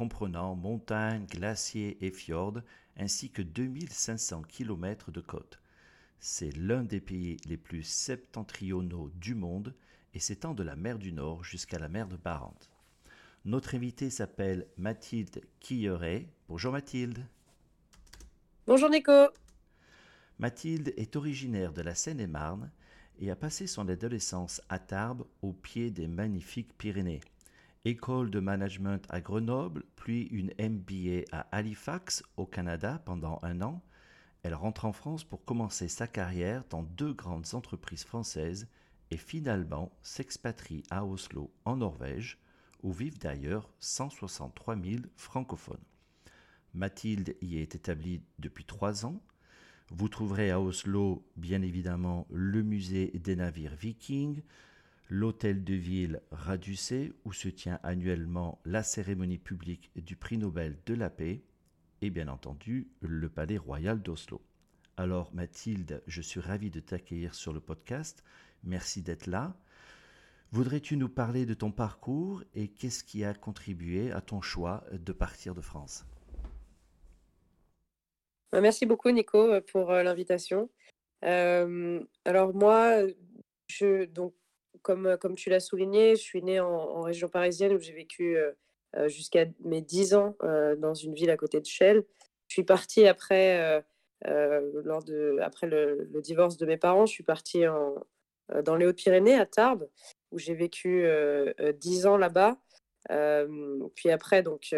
comprenant montagnes, glaciers et fjords, ainsi que 2500 km de côte. C'est l'un des pays les plus septentrionaux du monde et s'étend de la mer du Nord jusqu'à la mer de Barents. Notre invitée s'appelle Mathilde Quilleret. Bonjour Mathilde. Bonjour Nico. Mathilde est originaire de la Seine-et-Marne et a passé son adolescence à Tarbes au pied des magnifiques Pyrénées. École de management à Grenoble, puis une MBA à Halifax au Canada pendant un an. Elle rentre en France pour commencer sa carrière dans deux grandes entreprises françaises et finalement s'expatrie à Oslo en Norvège où vivent d'ailleurs 163 000 francophones. Mathilde y est établie depuis trois ans. Vous trouverez à Oslo, bien évidemment, le musée des navires vikings, l'hôtel de ville Radusé, où se tient annuellement la cérémonie publique du prix Nobel de la paix, et bien entendu le palais royal d'Oslo. Alors Mathilde, je suis ravi de t'accueillir sur le podcast. Merci d'être là. Voudrais-tu nous parler de ton parcours et qu'est-ce qui a contribué à ton choix de partir de France? Bah, Merci beaucoup Nico pour euh, l'invitation. Euh, alors moi, je, donc, comme, comme tu l'as souligné, je suis née en, région parisienne où j'ai vécu jusqu'à mes 10 ans dans une ville à côté de Chelles. Je suis partie après, lors de, après le, divorce de mes parents, je suis partie dans les Hautes-Pyrénées, à Tarbes où j'ai vécu dix ans là-bas. puis après, donc,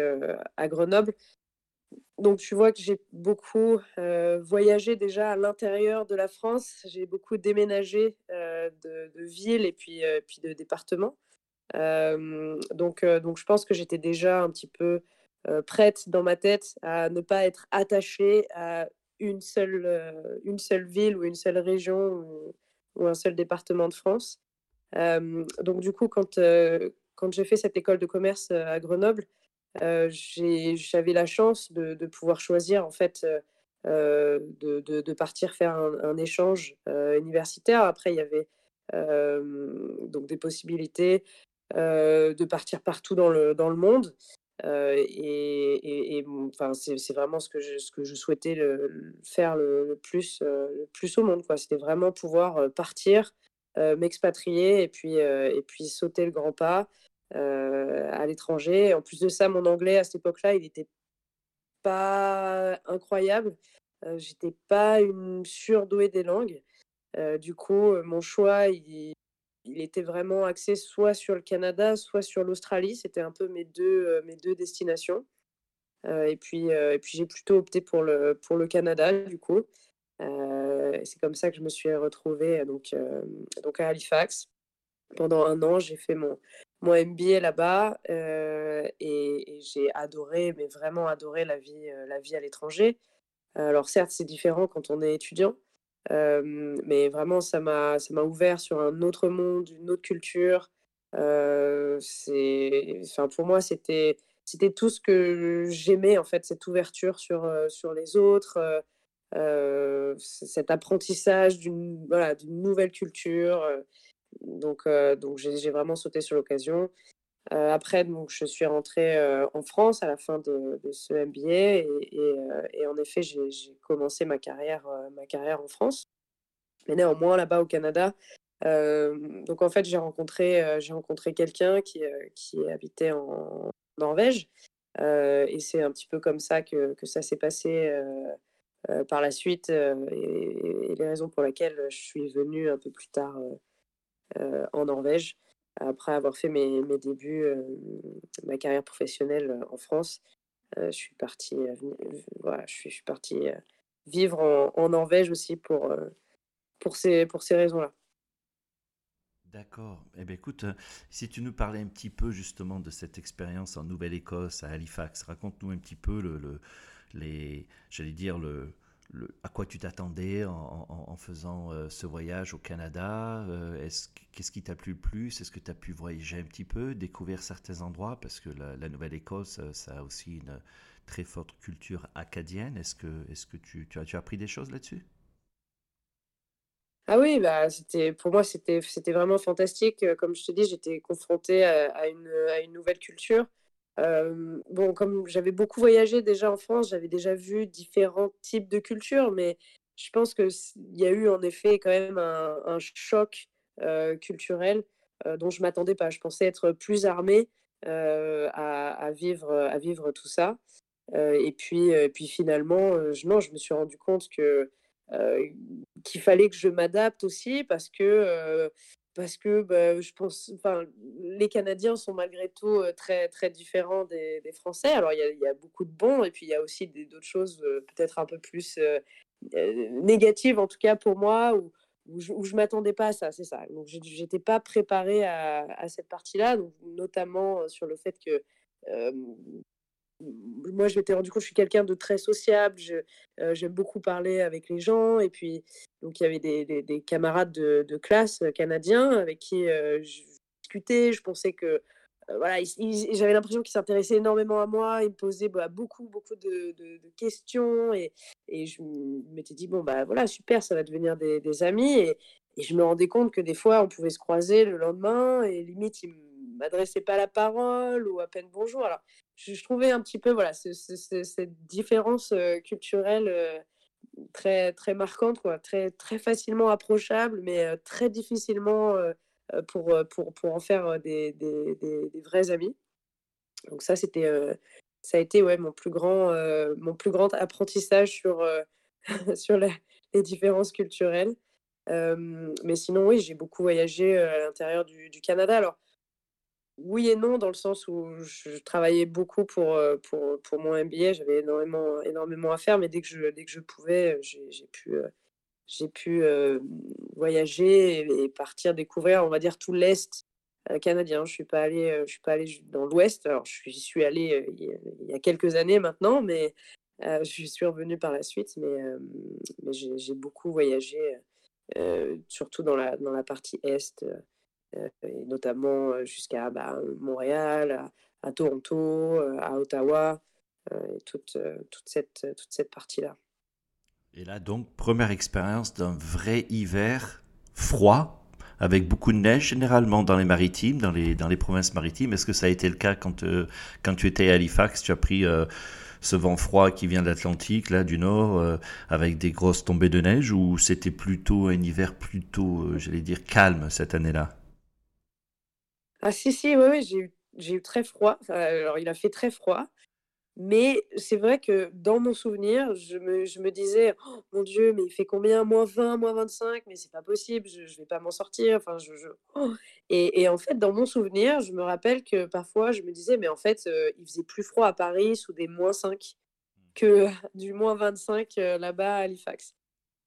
à Grenoble. Donc, tu vois que j'ai beaucoup voyagé déjà à l'intérieur de la France. J'ai beaucoup déménagé de, de villes et puis, puis de départements. donc, je pense que j'étais déjà un petit peu prête dans ma tête à ne pas être attachée à une seule, ville ou une seule région ou un seul département de France donc du coup, quand j'ai fait cette école de commerce à Grenoble, j'avais la chance de, pouvoir choisir en fait de, partir faire un, échange universitaire. Après, il y avait donc des possibilités de partir partout dans le, dans le monde. et, enfin, c'est vraiment ce que je, ce que je souhaitais faire le, plus, plus au monde. C'était vraiment pouvoir partir m'expatrier et puis, et puis sauter le grand pas à l'étranger. En plus de ça, mon anglais à cette époque-là, il n'était pas incroyable. J'étais pas une surdouée des langues. du coup, mon choix, il, était vraiment axé soit sur le Canada, soit sur l'Australie. C'était un peu mes deux, mes deux destinations. et puis, puis j'ai plutôt opté pour le, pour le Canada, du coup. Euh, c'est comme ça que je me suis retrouvée donc, euh, donc à Halifax. Pendant un an, j'ai fait mon, mon MBA là-bas euh, et, j'ai adoré, mais vraiment adoré la vie, la vie à l'étranger. Alors certes, c'est différent quand on est étudiant, mais vraiment, ça m'a ouvert sur un autre monde, une autre culture. enfin, pour moi, c'était tout ce que j'aimais, en fait, cette ouverture sur, sur les autres, cet apprentissage d'une voilà, nouvelle culture. Donc donc j'ai vraiment sauté sur l'occasion. après, donc, je suis rentrée en France à la fin de, ce MBA et, en effet, j'ai commencé ma carrière, ma carrière en France. Mais néanmoins, là-bas au Canada, donc en fait, j'ai rencontré, rencontré quelqu'un qui, qui habitait en Norvège. et c'est un petit peu comme ça que, que ça s'est passé par la suite et, les raisons pour lesquelles je suis venue un peu plus tard en Norvège après avoir fait mes, mes débuts, ma carrière professionnelle en France. je suis partie, voilà, je suis, je vivre en, Norvège aussi pour, pour ces, pour ces raisons-là. D'accord. Eh bien, écoute, euh, si tu nous parlais un petit peu justement de cette expérience en Nouvelle-Écosse, à Halifax, raconte-nous un petit peu le, les, j'allais dire le, à quoi tu t'attendais en, faisant euh, ce voyage au Canada. Euh, est-ce, qu'est-ce qui t'a plu le plus? Est-ce que tu as pu voyager un petit peu, découvrir certains endroits? Parce que la, Nouvelle-Écosse, ça a aussi une très forte culture acadienne. Est-ce que, tu, as, appris des choses là-dessus? Ah oui, bah, c'était pour moi, c'était vraiment fantastique. comme je te dis, j'étais confrontée à une nouvelle culture. Bon, comme j'avais beaucoup voyagé déjà en France, j'avais déjà vu différents types de cultures, mais je pense qu'il y a eu en effet quand même un choc, culturel, dont je m'attendais pas. Je pensais être plus armée, à vivre, à vivre tout ça. et puis, puis finalement, je je me suis rendu compte que euh, qu'il fallait que je m'adapte aussi parce que euh, parce que bah, je pense, enfin, les Canadiens sont malgré tout très très différents des, Français. Alors il y, y, a beaucoup de bons et puis il y a aussi d'autres choses peut-être un peu plus négatives en tout cas pour moi où, où je, ne m'attendais pas à ça, c'est ça. Donc j'étais pas préparée à, à cette partie-là, notamment sur le fait que moi, je m'étais rendu compte, je suis quelqu'un de très sociable, euh, j'aime beaucoup parler avec les gens. Et puis, donc, il y avait des, des, camarades de, classe euh, canadiens avec qui euh, je discutais. Je pensais que, voilà, j'avais l'impression qu'ils s'intéressaient énormément à moi. Ils me posaient bah, beaucoup, beaucoup de, questions. Et, je m'étais dit, bon, bah voilà, super, ça va devenir des, amis. Et, et, je me rendais compte que des fois, on pouvait se croiser le lendemain et limite, ils m'adressaient pas la parole ou à peine bonjour. Je, trouvais un petit peu voilà, cette différence culturelle très, très marquante, très, très facilement approchable, mais très difficilement pour, pour, pour en faire des, des, des, vrais amis. Donc ça, c'était, ça a été ouais, mon, plus grand, mon plus grand apprentissage sur, sur les différences culturelles. mais sinon, oui, j'ai beaucoup voyagé à l'intérieur du, du Canada. Alors, oui et non, dans le sens où je travaillais beaucoup pour, pour, pour mon MBA, j'avais énormément, énormément à faire, mais dès que je, dès que je pouvais, j'ai pu, j'ai pu voyager et, partir découvrir, on va dire, tout l'Est canadien. Je ne suis pas allée, suis dans l'Ouest, alors je suis allée il y a quelques années maintenant, mais je suis revenue par la suite, mais, mais j'ai beaucoup voyagé, surtout dans la, dans la partie Est. Euh, notamment euh, jusqu'à bah, Montréal, à, Toronto, euh, à Ottawa, et toute, toute cette, toute cette partie-là. Et là, donc, première expérience d'un vrai hiver froid, avec beaucoup de neige généralement dans les maritimes, dans les, dans les provinces maritimes. Est-ce que ça a été le cas quand, quand tu étais à Halifax Tu as pris ce vent froid qui vient de l'Atlantique, là, du nord, avec des grosses tombées de neige, ou c'était plutôt un hiver plutôt, j'allais dire, calme cette année-là? Ah si, si, oui, j'ai eu très froid. alors il a fait très froid, mais c'est vrai que dans mon souvenir, je me disais: «Oh mon Dieu, mais il fait combien? moins -20, moins -25, mais c'est pas possible, je je vais pas m'en sortir». Enfin je oh! et en fait, dans mon souvenir, je me rappelle que parfois je me disais: «Mais en fait, il faisait plus froid à Paris sous des -5 que du -25, là-bas à Halifax».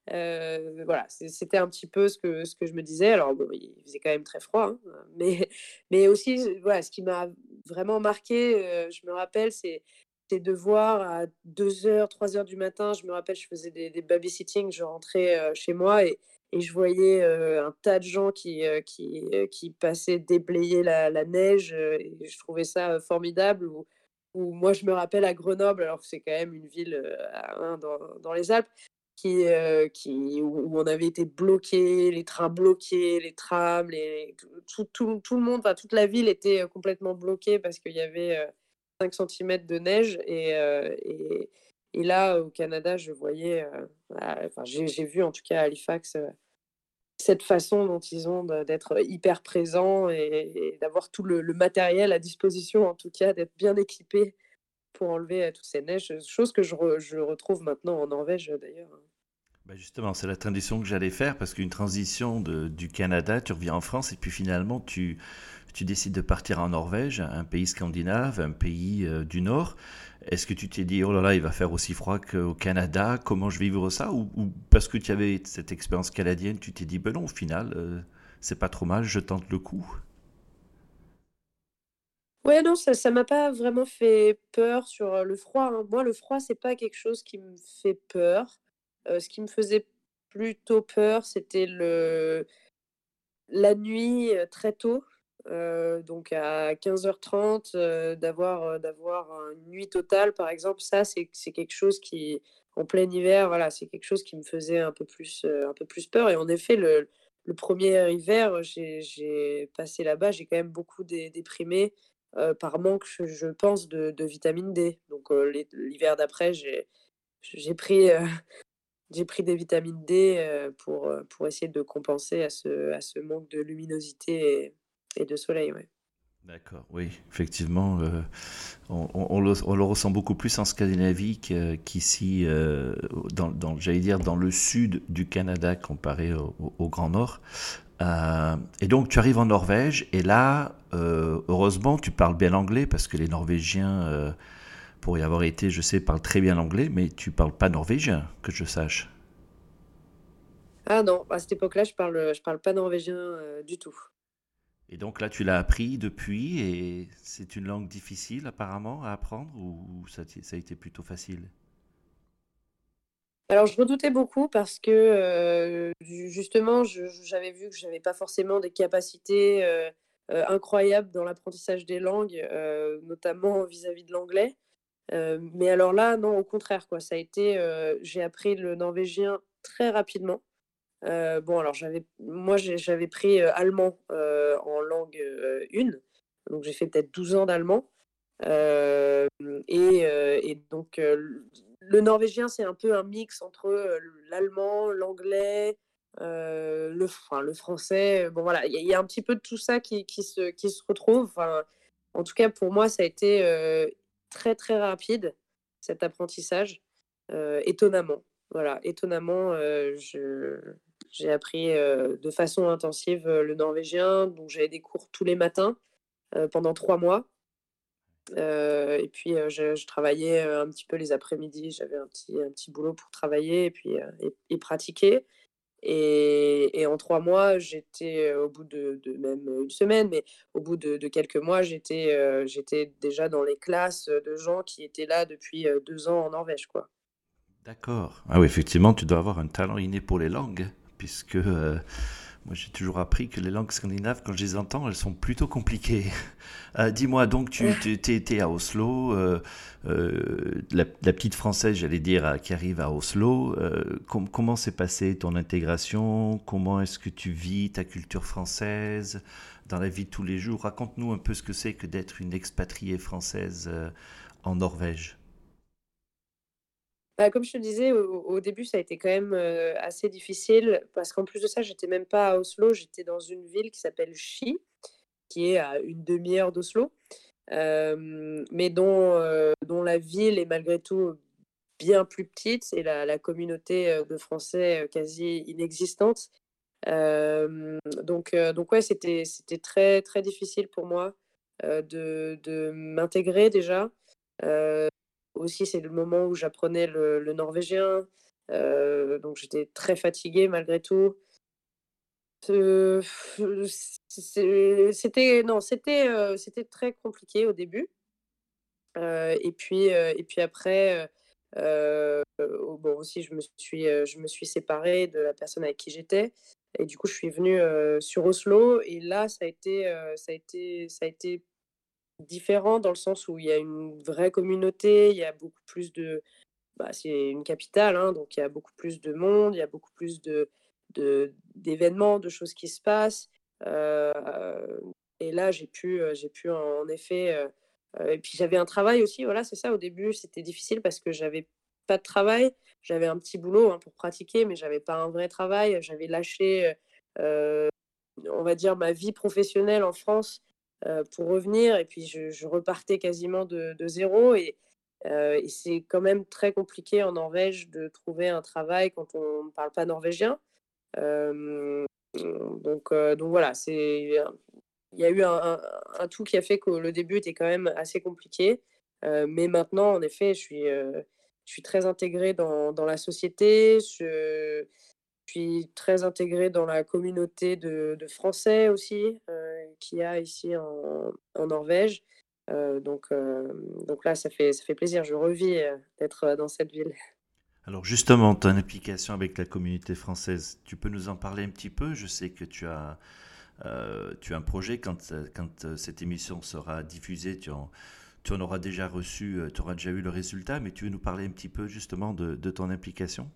Voilà, c'était un petit peu ce que, ce que je me disais. Alors, il faisait quand même très froid, hein, mais, mais aussi, voilà, ce qui m'a vraiment marqué, je me rappelle, c'est de voir à 2h, 3h du matin, je me rappelle, je faisais des, babysitting, je rentrais chez moi et, et je voyais un tas de gens qui, qui, qui passaient déblayer la, neige je trouvais ça formidable. Ou, ou moi, je me rappelle à Grenoble, alors que c'est quand même une ville dans, dans les Alpes, qui, qui, où, on avait été bloqué, les trains bloqués, les trams, les, tout, tout, tout, le monde, toute la ville était complètement bloquée parce qu'il y avait 5 cm de neige. Et, et, et, là, au Canada, je voyais, enfin, j'ai vu en tout cas à Halifax cette façon dont ils ont d'être hyper présents et, d'avoir tout le, matériel à disposition, en tout cas, d'être bien équipés pour enlever toutes ces neiges, chose que je, retrouve maintenant en Norvège d'ailleurs. Bah, justement, c'est la transition que j'allais faire parce qu'une transition du Canada, tu reviens en France et puis finalement tu, tu décides de partir en Norvège, un pays scandinave, un pays euh, du Nord. Est-ce que tu t'es dit, oh là là, il va faire aussi froid qu'au Canada, comment je vais vivre ça? Ou, parce que tu avais cette expérience canadienne, tu t'es dit, ben non, au final, euh, c'est pas trop mal, je tente le coup? Ouais, non, ça ça m'a pas vraiment fait peur sur le froid. Hein. Moi, le froid, c'est pas quelque chose qui me fait peur. ce qui me faisait plutôt peur, c'était le la nuit très tôt. donc à 15h30, d'avoir une nuit totale, par exemple, ça, c'est quelque chose qui, en plein hiver, voilà, c'est quelque chose qui me faisait un peu plus, un peu plus peur. Et en effet, le, le premier hiver, j'ai passé là-bas, j'ai quand même beaucoup déprimé par manque, je, pense, de, vitamine D. Donc l'hiver d'après, j'ai pris j'ai pris des vitamines D pour, pour essayer de compenser à ce, à ce manque de luminosité et, de soleil. Ouais. D'accord, oui, effectivement, on, le, ressent beaucoup plus en Scandinavie qu'ici, dans, j'allais dire, dans le sud du Canada comparé au Grand Nord. Et donc, tu arrives en Norvège, et là, heureusement, tu parles bien l'anglais parce que les Norvégiens pour y avoir été, je sais, parle très bien l'anglais, mais tu parles pas norvégien, que je sache. Ah non, à cette époque-là, je parle, je parle pas norvégien euh, du tout. Et donc là, tu l'as appris depuis, et c'est une langue difficile apparemment à apprendre, ou ça, ça a été plutôt facile? Alors, je redoutais beaucoup parce que justement, j'avais vu que je n'avais pas forcément des capacités incroyables dans l'apprentissage des langues, notamment vis-à-vis -vis de l'anglais mais alors là, non, au contraire, quoi. Ça a été, j'ai appris le norvégien très rapidement. bon, alors j'avais, moi, j'avais pris allemand en langue 1, donc j'ai fait peut-être 12 ans d'allemand. Et, donc, le norvégien, c'est un peu un mix entre l'allemand, l'anglais, le, enfin, le français. Bon, voilà, il y, y, a un petit peu de tout ça qui, qui, se, qui se retrouve. Enfin, en tout cas, pour moi, ça a été très très rapide cet apprentissage, étonnamment. Voilà, étonnamment, j'ai appris de façon intensive le norvégien, donc j'avais des cours tous les matins pendant trois mois. Et puis je, travaillais un petit peu les après-midi, j'avais un petit, un petit boulot pour travailler et puis et pratiquer. Et, en trois mois, j'étais au bout de, même une semaine, mais au bout de, quelques mois, j'étais j'étais déjà dans les classes de gens qui étaient là depuis deux ans en Norvège, quoi. D'accord. Ah oui, effectivement, tu dois avoir un talent inné pour les langues, puisque moi, j'ai toujours appris que les langues scandinaves, quand je les entends, elles sont plutôt compliquées. Euh, dis-moi, donc, tu étais à Oslo, euh, euh, la, petite française, j'allais dire, qui arrive à Oslo. comment s'est passée ton intégration? Comment est-ce que tu vis ta culture française dans la vie de tous les jours? Raconte-nous un peu ce que c'est que d'être une expatriée française en Norvège. Bah, comme je te disais, au, début, ça a été quand même assez difficile parce qu'en plus de ça, j'étais même pas à Oslo, j'étais dans une ville qui s'appelle Ski, qui est à une demi-heure d'Oslo, mais dont, dont la ville est malgré tout bien plus petite et la, communauté de Français quasi inexistante. donc, donc ouais, c'était, très, difficile pour moi de m'intégrer déjà. Aussi, c'est le moment où j'apprenais le, norvégien. Euh, donc, j'étais très fatiguée malgré tout. c'était non, c'était euh, c'était très compliqué au début. Euh, et puis et puis après, bon aussi, je me suis je me suis séparée de la personne avec qui j'étais. Et du coup, je suis venue sur Oslo. Et là, ça a été ça a été ça a été différent dans le sens où il y a une vraie communauté, il y a beaucoup plus de, bah, c'est une capitale, hein, donc il y a beaucoup plus de monde, il y a beaucoup plus d'événements, de, choses qui se passent. et là, j'ai pu, j'ai pu en effet. et puis j'avais un travail aussi, voilà, c'est ça. Au début, c'était difficile parce que j'avais pas de travail. J'avais un petit boulot hein, pour pratiquer, mais j'avais pas un vrai travail. J'avais lâché, on va dire, ma vie professionnelle en France pour revenir. Et puis je, repartais quasiment de, zéro. Et, et c'est quand même très compliqué en Norvège de trouver un travail quand on ne parle pas norvégien. donc, donc voilà, il y a eu un, tout qui a fait que le début était quand même assez compliqué. mais maintenant, en effet, je suis, je suis très intégrée dans, dans la société, suis très intégrée dans la communauté de, Français aussi euh, qu'il y a ici en, Norvège. Euh, donc, euh, donc là, ça fait, ça fait plaisir, je revis d'être dans cette ville. Alors justement, ton implication avec la communauté française, tu peux nous en parler un petit peu? Je sais que tu as, tu as un projet, quand, quand cette émission sera diffusée, tu en tu en auras déjà reçu, tu auras déjà eu le résultat, mais tu veux nous parler un petit peu justement de, ton implication?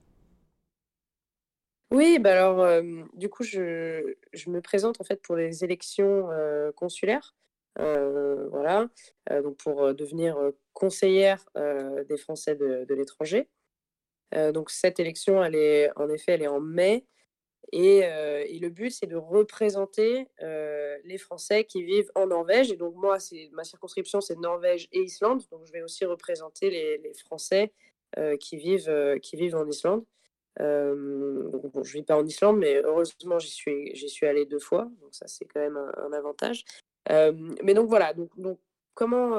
Oui, bah alors du coup, je, me présente en fait pour les élections consulaires. voilà, donc pour devenir conseillère des Français de, l'étranger. donc cette élection, elle est en effet, elle est en mai. Et, le but, c'est de représenter les Français qui vivent en Norvège. Et donc, moi, ma circonscription, c'est Norvège et Islande. Donc, je vais aussi représenter les, Français euh, qui, vivent, qui vivent en Islande. Bon, je ne vis pas en Islande, mais heureusement, j'y suis, j'y suis allée deux fois. Donc, ça, c'est quand même un, avantage. mais donc, voilà. Donc, comment,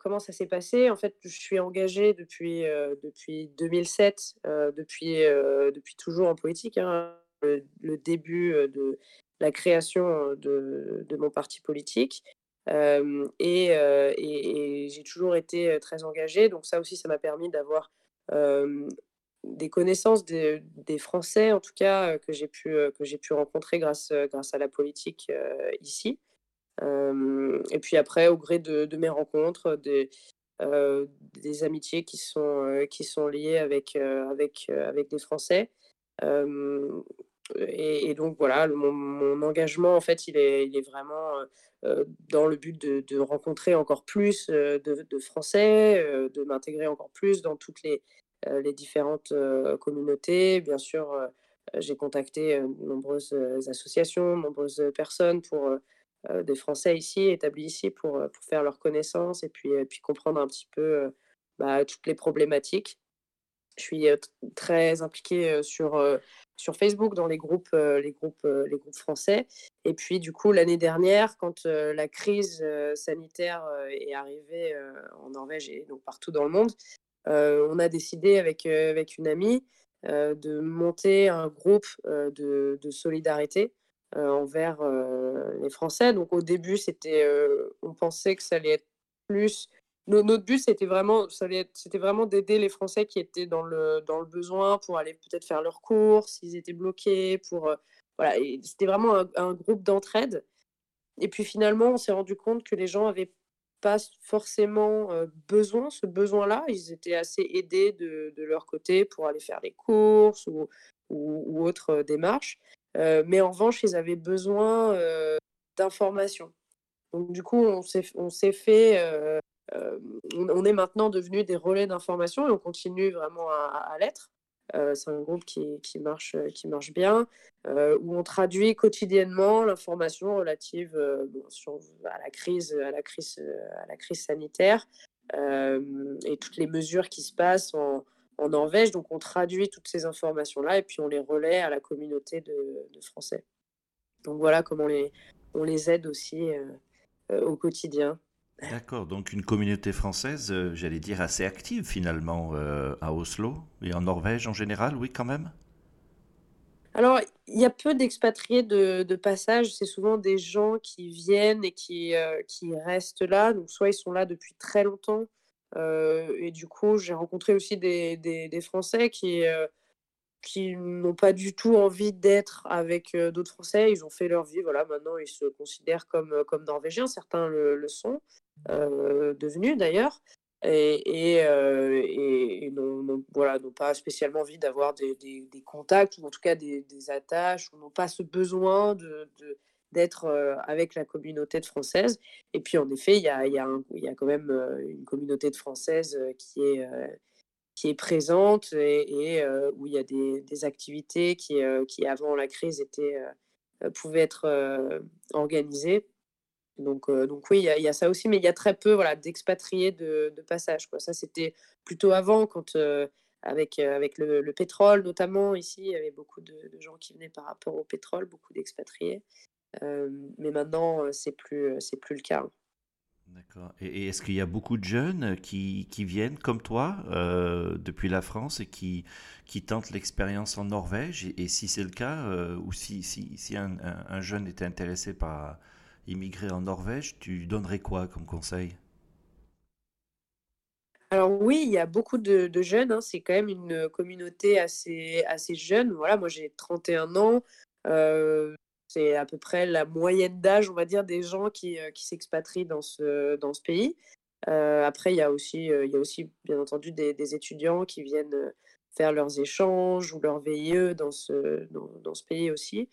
comment ça s'est passé? En fait, je suis engagée depuis, depuis 2007, depuis, depuis toujours en politique. Hein le, début de la création de, mon parti politique. et, j'ai toujours été très engagée. Donc ça aussi, ça m'a permis d'avoir des connaissances des, Français, en tout cas, que j'ai pu, que j'ai pu rencontrer grâce, grâce à la politique ici. et puis après, au gré de, mes rencontres, des, des amitiés qui sont, qui sont liées avec, avec, avec des Français. Et, donc voilà, mon, engagement, en fait, il est, il est vraiment dans le but de, rencontrer encore plus de, Français, de m'intégrer encore plus dans toutes les, les différentes communautés. Bien sûr, j'ai contacté nombreuses associations, nombreuses personnes pour des Français ici, établis ici, pour, pour faire leur connaissance et puis, puis comprendre un petit peu bah, toutes les problématiques. Je suis très impliquée sur, sur Facebook dans les groupes, les, groupes, les groupes français. Et puis, du coup, l'année dernière, quand la crise sanitaire est arrivée en Norvège et donc partout dans le monde, on a décidé avec, avec une amie de monter un groupe de, solidarité envers les Français. Donc, au début, c'était, on pensait que ça allait être plus notre but, c'était vraiment, c'était vraiment d'aider les Français qui étaient dans le, dans le besoin pour aller peut-être faire leurs courses, s'ils étaient bloqués, pour, euh, voilà, c'était vraiment un, groupe d'entraide. Et puis finalement, on s'est rendu compte que les gens avaient pas forcément euh, besoin, ce besoin-là. Ils étaient assez aidés de, de, leur côté pour aller faire les courses ou, ou, autres démarches. Euh, mais en revanche, ils avaient besoin d'informations. Donc du coup, on s'est fait euh, on, est maintenant devenu des relais d'information et on continue vraiment à, l'être. Euh, c'est un groupe qui, marche, qui marche bien, euh, où on traduit quotidiennement l'information relative à, la crise, à, la crise, à la crise sanitaire et toutes les mesures qui se passent en, Norvège. Donc on traduit toutes ces informations-là et puis on les relaie à la communauté de, Français. Donc voilà comment on les aide aussi au quotidien. D'accord, donc une communauté française, euh, j'allais dire assez active finalement euh, à Oslo et en Norvège en général, oui quand même? Alors, il y a peu d'expatriés de, passage, c'est souvent des gens qui viennent et qui, euh, qui restent là, donc soit ils sont là depuis très longtemps, et du coup j'ai rencontré aussi des, des Français qui qui n'ont pas du tout envie d'être avec d'autres Français. Ils ont fait leur vie. Voilà, maintenant, ils se considèrent comme, comme Norvégiens. Certains le, sont devenus d'ailleurs. et, et, n'ont voilà, pas spécialement envie d'avoir des, contacts ou en tout cas des, attaches, ou n'ont pas ce besoin de, d'être avec la communauté de française. Et puis en effet, il y a, y, y a, quand même une communauté de françaises qui est, qui est présente et, où il y a des, activités qui, qui, avant la crise, étaient, pouvaient être organisées. Donc, donc oui, il y, a ça aussi, mais il y a très peu voilà, d'expatriés de, passage. Quoi. Ça, c'était plutôt avant, quand, avec, avec le, pétrole notamment, ici, il y avait beaucoup de, gens qui venaient par rapport au pétrole, beaucoup d'expatriés. mais maintenant, c'est plus, plus le cas. Hein. D'accord. Et, est-ce qu'il y a beaucoup de jeunes qui, viennent comme toi depuis la France et qui, qui tentent l'expérience en Norvège? Et, si c'est le cas, ou si, un, jeune était intéressé par immigrer en Norvège, tu donnerais quoi comme conseil? Alors oui, il y a beaucoup de, jeunes, hein. c'est quand même une communauté assez, assez jeune. Voilà, moi j'ai 31 ans, euh, c'est à peu près la moyenne d'âge, on va dire, des gens qui, euh, qui s'expatrient dans ce, dans ce pays. Euh, après, il y, a aussi, il y a aussi, bien entendu, des, étudiants qui viennent faire leurs échanges ou leur VIE dans ce, dans ce pays aussi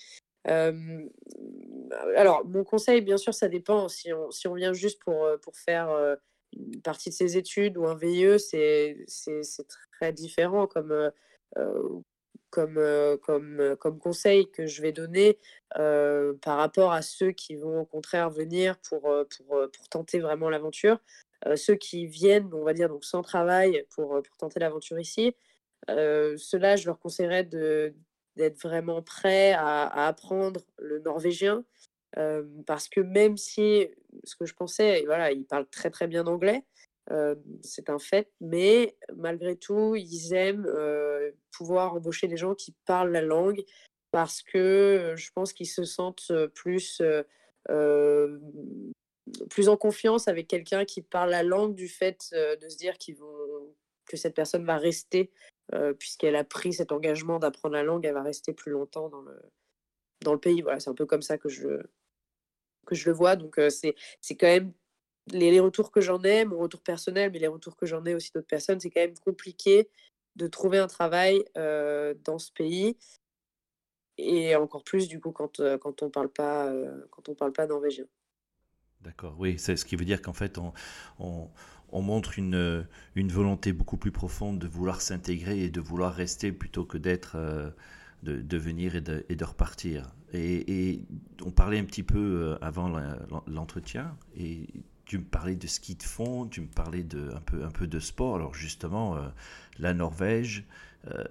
alors, mon conseil, bien sûr, ça dépend. Si on, si on vient juste pour, pour faire une partie de ses études ou un VIE, c'est très différent comme, comme, comme, comme conseil que je vais donner par rapport à ceux qui vont au contraire venir pour, pour, pour tenter vraiment l'aventure. ceux qui viennent, on va dire, donc sans travail pour, pour tenter l'aventure ici, ceux-là, je leur conseillerais d'être vraiment prêt à, apprendre le norvégien. parce que même si, ce que je pensais, voilà, ils parlent très très bien anglais, c'est un fait, mais malgré tout, ils aiment pouvoir embaucher des gens qui parlent la langue parce que je pense qu'ils se sentent plus, plus en confiance avec quelqu'un qui parle la langue du fait de se dire qu'ils vont, que cette personne va rester puisqu'elle a pris cet engagement d'apprendre la langue, elle va rester plus longtemps dans le, dans le pays. Voilà, c'est un peu comme ça que je, que je le vois. Donc, c'est, c'est quand même les, retours que j'en ai, mon retour personnel, mais les retours que j'en ai aussi d'autres personnes, c'est quand même compliqué de trouver un travail dans ce pays. Et encore plus, du coup, quand, quand on ne parle, pas, quand on parle pas norvégien. D'accord, oui, c'est ce qui veut dire qu'en fait, on, on on montre une, une volonté beaucoup plus profonde de vouloir s'intégrer et de vouloir rester plutôt que d'être, euh, de, venir et de, et de repartir. Et, on parlait un petit peu euh, avant l'entretien et tu me parlais de ski de fond, tu me parlais de un peu un peu de sport. Alors justement, euh, la Norvège,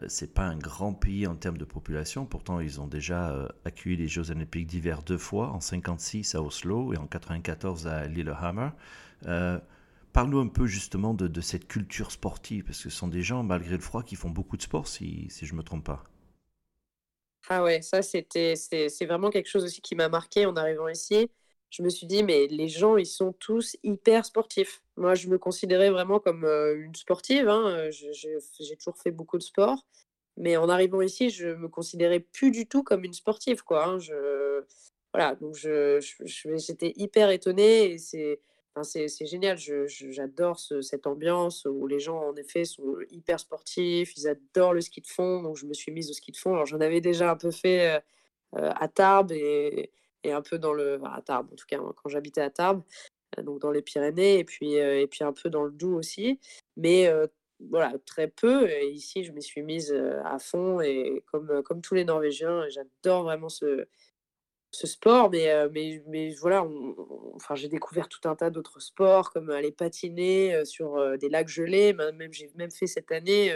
c'est pas un grand pays en termes de population. Pourtant, ils ont déjà accueilli les Jeux olympiques d'hiver deux fois, en 56 à Oslo et en 94 à Lillehammer. Parle-nous un peu justement de, cette culture sportive, parce que ce sont des gens, malgré le froid, qui font beaucoup de sport, si, si je ne me trompe pas. Ah ouais, ça c'était c'est vraiment quelque chose aussi qui m'a marqué en arrivant ici. Je me suis dit, mais les gens, ils sont tous hyper sportifs. Moi, je me considérais vraiment comme euh, une sportive. Hein. J'ai toujours fait beaucoup de sport. Mais en arrivant ici, je me considérais plus du tout comme une sportive. Quoi, hein. Voilà, donc j'étais hyper étonnée. Et c'est génial, j'adore cette ambiance où les gens, en effet, sont hyper sportifs, ils adorent le ski de fond, donc je me suis mise au ski de fond. Alors, j'en avais déjà un peu fait à Tarbes et, et, un peu dans le. à Tarbes, en tout cas, quand j'habitais à Tarbes, donc dans les Pyrénées, et puis, et puis un peu dans le Doubs aussi. Mais voilà, très peu. Et ici, je me suis mise à fond et comme, comme tous les Norvégiens, j'adore vraiment ce, ce sport, mais, mais, mais voilà, enfin, j'ai découvert tout un tas d'autres sports, comme aller patiner sur des lacs gelés. Même, j'ai même fait cette année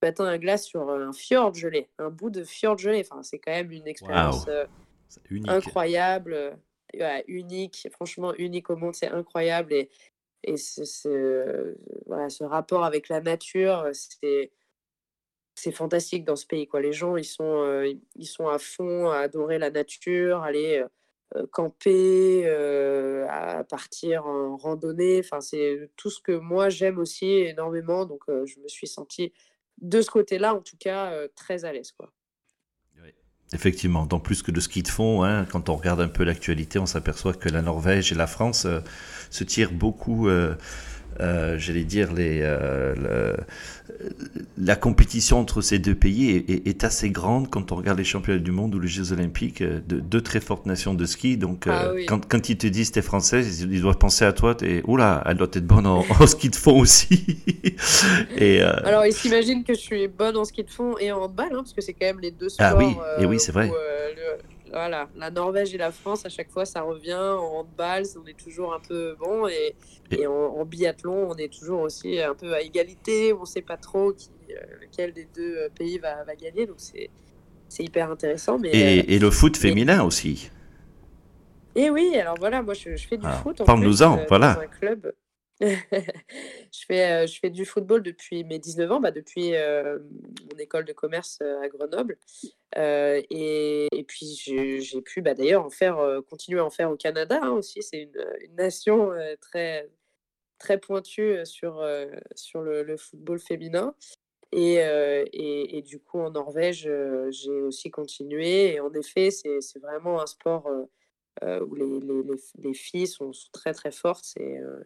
patin à glace sur un fjord gelé, un bout de fjord gelé. Enfin, c'est quand même une expérience incroyable, unique, franchement unique au monde, c'est incroyable. Et, et ce, voilà, ce rapport avec la nature, c'est c'est fantastique dans ce pays. Quoi. Les gens, ils sont, euh, ils sont à fond à adorer la nature, aller euh, euh, camper, à partir en randonnée. Enfin, c'est tout ce que moi j'aime aussi énormément. Donc, je me suis sentie de ce côté-là, en tout cas, très à l'aise. Quoi. Effectivement, dans plus que de ski de fond, quand on regarde un peu l'actualité, on s'aperçoit que la Norvège et la France se tirent beaucoup euh, j'allais dire, les, euh, la compétition entre ces deux pays est, assez grande quand on regarde les championnats du monde ou les Jeux olympiques euh, de deux très fortes nations de ski. Donc, ah quand, quand, ils te disent t'es française, ils, doivent penser à toi, t'es, oula, elle doit être bonne en, ski de fond aussi. et, Alors, ils s'imaginent que je suis bonne en ski de fond et en handball, hein, parce que c'est quand même les deux sports. Ah oui, et oui, c'est vrai voilà, la Norvège et la France, à chaque fois, ça revient. En handball, on est toujours un peu bon. Et, et en, biathlon, on est toujours aussi un peu à égalité. On ne sait pas trop qui, euh, lequel des deux euh, pays va, va gagner. Donc, c'est hyper intéressant. Mais, et, euh, et le foot féminin aussi. Et oui, alors voilà, moi, je, fais du ah, foot. Parle-nous-en, voilà. Dans un club. je, fais, euh, je fais du football depuis mes 19 ans, bah, depuis euh, mon école de commerce euh, à Grenoble. et, et, puis j'ai pu bah, d'ailleurs en faire, continuer à en faire au Canada hein, aussi. C'est une, nation très, très pointue sur, sur le, football féminin. Et, et, et, du coup, en Norvège, j'ai aussi continué. Et en effet, c'est vraiment un sport où les, les, les, filles sont, sont, très très fortes. Euh,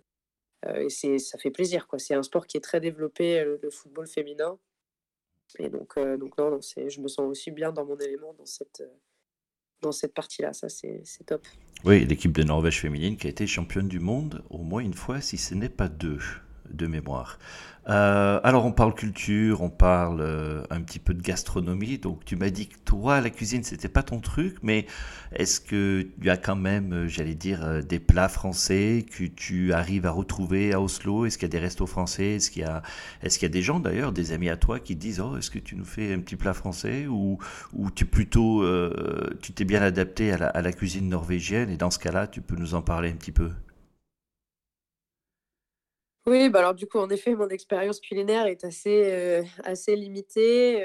et c'est, ça fait plaisir. Quoi. C'est un sport qui est très développé, euh, le, football féminin. Et donc, euh, donc non, non c'est, je me sens aussi bien dans mon élément dans cette, dans cette partie-là. Ça, c'est, c'est top. Oui, l'équipe de Norvège féminine qui a été championne du monde au moins une fois, si ce n'est pas deux de mémoire. Euh, alors on parle culture, on parle euh, un petit peu de gastronomie. Donc tu m'as dit que toi la cuisine c'était pas ton truc, mais est-ce que tu as quand même, euh, j'allais dire, des plats français que tu arrives à retrouver à Oslo? Est-ce qu'il y a des restos français? Est-ce qu'il y a, est-ce qu'il y a des gens d'ailleurs, des amis à toi qui disent oh est-ce que tu nous fais un petit plat français? Ou ou tu plutôt tu t'es bien adapté à la, à la cuisine norvégienne? Et dans ce cas-là tu peux nous en parler un petit peu oui, bah alors du coup, en effet, mon expérience culinaire est assez, euh, assez limitée.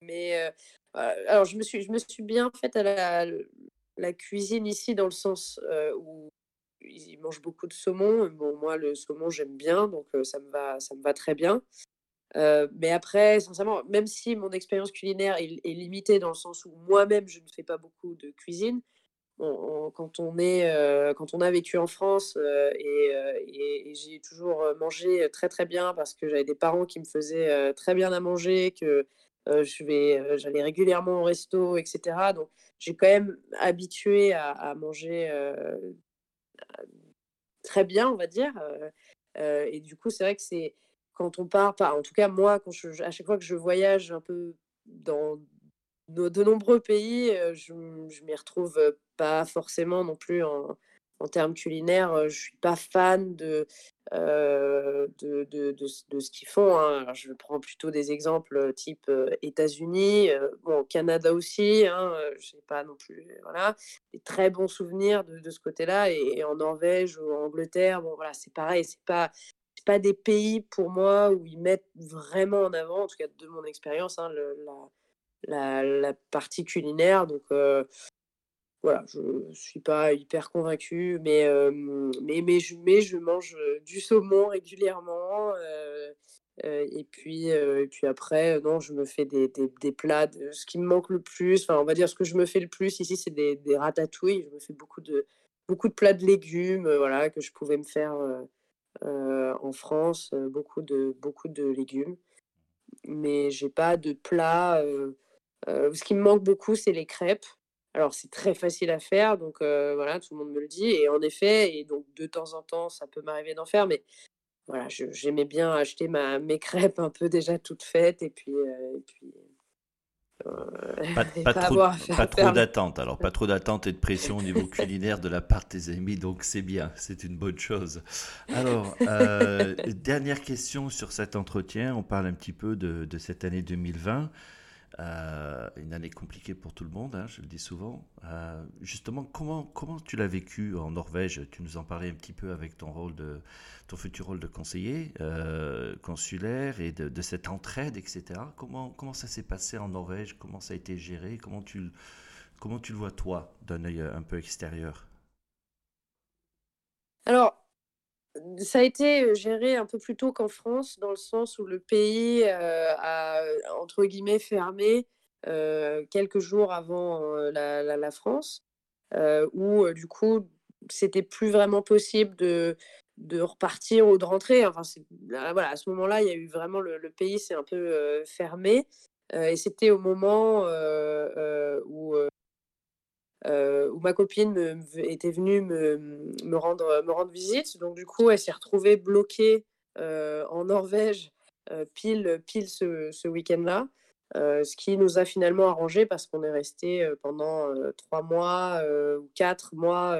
mais alors, je me, suis, je me suis bien faite à la, cuisine ici, dans le sens où ils mangent beaucoup de saumon. Bon, moi, le saumon, j'aime bien, donc ça, me va, ça me va très bien. mais après, sincèrement, même si mon expérience culinaire est limitée dans le sens où moi-même, je ne fais pas beaucoup de cuisine, quand, on est, euh, quand on a vécu en France euh, euh, et, j'ai toujours mangé très très bien parce que j'avais des parents qui me faisaient très bien à manger, que j'allais régulièrement au resto, etc. Donc j'ai quand même habitué à, manger très bien, on va dire. et du coup, c'est vrai que c'est quand on part, en tout cas moi, à chaque fois que je voyage un peu dans de, nombreux pays, je, je m'y retrouve pas forcément non plus en, en termes culinaires. Je suis pas fan de, de, de, de, ce qu'ils font. Hein. je prends plutôt des exemples type États-Unis, bon, Canada aussi. Hein, je n'ai pas non plus voilà, des très bons souvenirs de, ce côté-là. Et, en Norvège ou en Angleterre, bon, voilà, c'est pareil. C'est pas pas des pays pour moi où ils mettent vraiment en avant, en tout cas de mon expérience, hein, le, la, partie culinaire. Donc voilà, je ne suis pas hyper convaincue, mais, mais, mais, je, mais je mange du saumon régulièrement. et, puis, et puis après, non, je me fais des, des, plats. Ce qui me manque le plus, enfin, on va dire ce que je me fais le plus ici, c'est des, des ratatouilles. Je me fais beaucoup de, beaucoup de plats de légumes voilà, que je pouvais me faire en France, beaucoup de, beaucoup de légumes. Mais j'ai pas de plat ce qui me manque beaucoup, c'est les crêpes. Alors, c'est très facile à faire, donc voilà, tout le monde me le dit. Et en effet, et donc de temps en temps, ça peut m'arriver d'en faire, mais voilà, j'aimais bien acheter ma, mes crêpes un peu déjà toutes faites et puis, et puis pas, pas, trop, d'attente, alors pas trop d'attente et de pression au niveau culinaire de la part de tes amis, donc c'est bien, c'est une bonne chose. Alors, dernière question sur cet entretien, on parle un petit peu de, de cette année 2020. Euh, une année compliquée pour tout le monde, hein, je le dis souvent. Euh, justement, comment, comment tu l'as vécu en Norvège? Tu nous en parlais un petit peu avec ton rôle de ton futur rôle de conseiller euh, consulaire et de, cette entraide, etc. Comment, comment ça s'est passé en Norvège? Comment ça a été géré? Comment tu, comment tu le vois toi d'un œil un peu extérieur? Alors, ça a été géré un peu plus tôt qu'en France, dans le sens où le pays a, entre guillemets, fermé quelques jours avant la, France, où du coup, c'était plus vraiment possible de, de repartir ou de rentrer. Enfin, voilà, à ce moment-là, il y a eu vraiment le, pays s'est un peu fermé. et c'était au moment où, où ma copine était venue me, rendre, visite. Donc, du coup, elle s'est retrouvée bloquée en Norvège pile, pile ce, week-end-là. ce qui nous a finalement arrangé parce qu'on est resté pendant trois mois ou quatre mois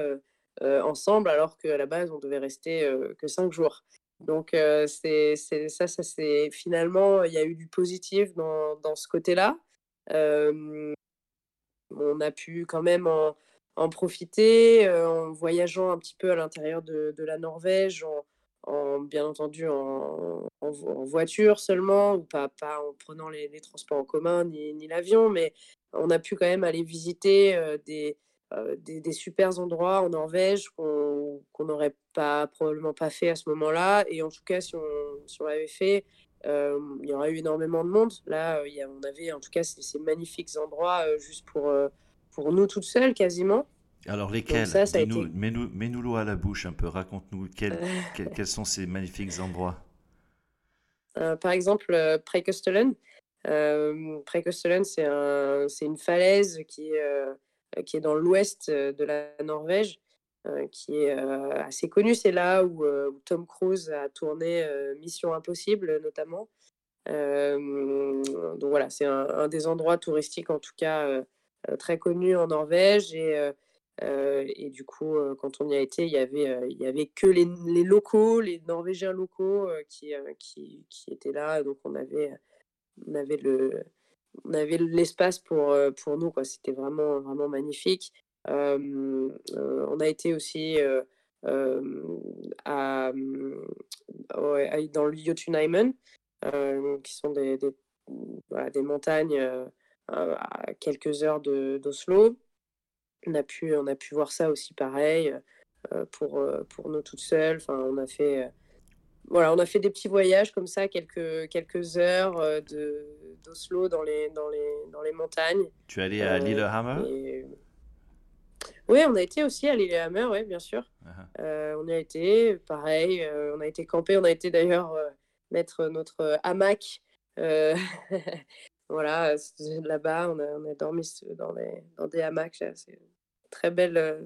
ensemble, alors qu'à la base, on devait rester que cinq jours. Donc, c'est, ça, c'est finalement, il y a eu du positif dans ce côté-là. On a pu quand même en, en profiter en voyageant un petit peu à l'intérieur de, de la Norvège, en, en, bien entendu en, en, voiture seulement, ou pas, pas en prenant les, transports en commun ni, ni l'avion, mais on a pu quand même aller visiter des, des, des, super endroits en Norvège qu'on n'aurait pas probablement pas fait à ce moment-là. Et en tout cas, si on, si on l'avait fait, il y aurait eu énormément de monde. Là, y a, on avait en tout cas ces, ces magnifiques endroits juste pour, pour nous toutes seules quasiment. Alors lesquels nous, Mets-nous l'eau à la bouche un peu, raconte-nous quels, quels, sont ces magnifiques endroits. Euh, par exemple, euh, Prekostelen. Euh, Prekostelen, c'est un, une falaise qui est, euh, qui est dans l'ouest de la Norvège, qui est assez connue. C'est là où, Tom Cruise a tourné Mission Impossible, notamment. donc voilà, c'est un, des endroits touristiques, en tout cas, très connus en Norvège. Et du coup, quand on y a été, il y avait, il avait que les, les locaux, les Norvégiens locaux qui, qui, qui, étaient là. Donc on avait, on avait le, on avait l'espace pour, pour nous. C'était vraiment, vraiment magnifique. On a été aussi à, dans le Jotunheimen, qui sont des, des, voilà, des montagnes à quelques heures d'Oslo on a pu, on a pu voir ça aussi pareil euh, pour, euh, pour nous toutes seules. Enfin, on a fait, euh, voilà, on a fait des petits voyages comme ça, quelques, quelques heures de, d'Oslo dans les, dans, les, dans les montagnes. Tu es allé à Lillehammer? Oui, on a été aussi à Lillehammer, oui, bien sûr. Uh-huh. on y a été, pareil, on a été campé, on a été d'ailleurs mettre notre hamac. voilà, là-bas, on a, on a dormi dans, les, dans des hamacs. C'est très belles, euh,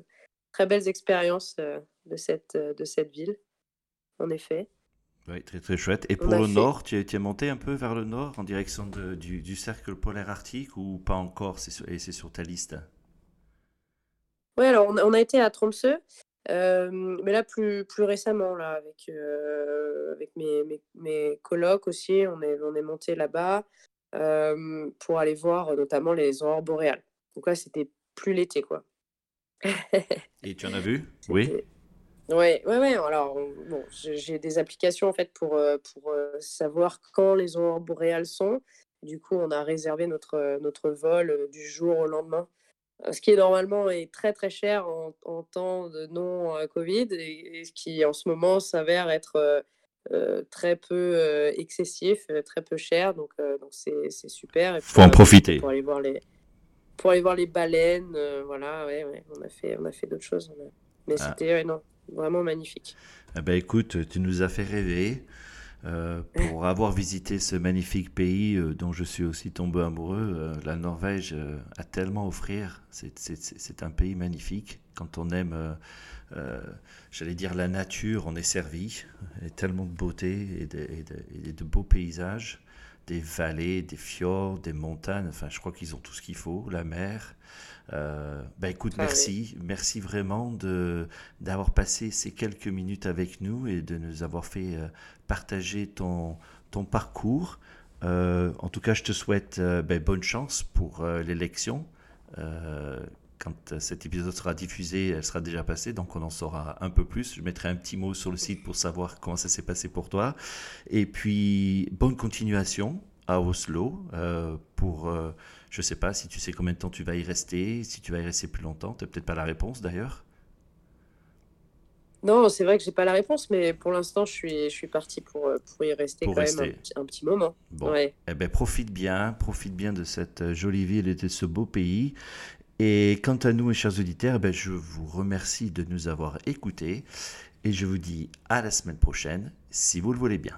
très belles expériences euh, de cette, euh, de cette ville, en effet. Oui, très très chouette. Et pour le nord, tu es, tu es, monté un peu vers le nord, en direction de, du, du, cercle polaire arctique, ou pas encore? Et c'est sur ta liste? Oui, alors on a, on a, été à Tromsø, euh, mais là plus, plus récemment, là, avec, euh, avec mes, mes, mes, colocs aussi, on est, on est monté là-bas euh, pour aller voir notamment les aurores boréales. Donc là, c'était plus l'été, quoi. Et tu en as vu? Oui. Oui, ouais, ouais. Alors, bon, j'ai des applications en fait pour, euh, pour savoir quand les aurores boréales sont. Du coup, on a réservé notre, notre vol du jour au lendemain. Ce qui est normalement est très très cher en, en temps de non-Covid et, ce qui en ce moment s'avère être très peu excessif, très peu cher. Donc, donc c'est super. Il faut en profiter. Pour aller voir les, pour aller voir les baleines. Euh, voilà, ouais, ouais, on a fait, on a fait d'autres choses. Mais ah. c'était vraiment magnifique. Eh ben, écoute, tu nous as fait rêver. Euh, pour avoir visité ce magnifique pays euh, dont je suis aussi tombé amoureux, la Norvège a tellement à offrir. C'est un pays magnifique. Quand on aime, j'allais dire la nature, on est servi. Il y a tellement de beauté et de beaux paysages des vallées, des fjords, des montagnes. Enfin, je crois qu'ils ont tout ce qu'il faut, la mer. Euh, bah écoute, ah merci, merci vraiment d'avoir passé ces quelques minutes avec nous et de nous avoir fait euh, partager ton ton parcours. Euh, en tout cas, je te souhaite ben, bonne chance pour l'élection quand euh, cet épisode sera diffusé, elle sera déjà passée, donc on en saura un peu plus. Je mettrai un petit mot sur le site pour savoir comment ça s'est passé pour toi. Et puis, bonne continuation à Oslo euh, pour, euh, je ne sais pas si tu sais combien de temps tu vas y rester, si tu vas y rester plus longtemps, tu n'as peut-être pas la réponse d'ailleurs. Non, c'est vrai que j'ai pas la réponse, mais pour l'instant, je suis, je suis parti pour, pour y rester quand même un, petit moment. Bon, eh ben, profite bien, profite bien de cette jolie ville et de ce beau pays. Et quant à nous, mes chers auditeurs, ben, je vous remercie de nous avoir écoutés et je vous dis à la semaine prochaine, si vous le voulez bien.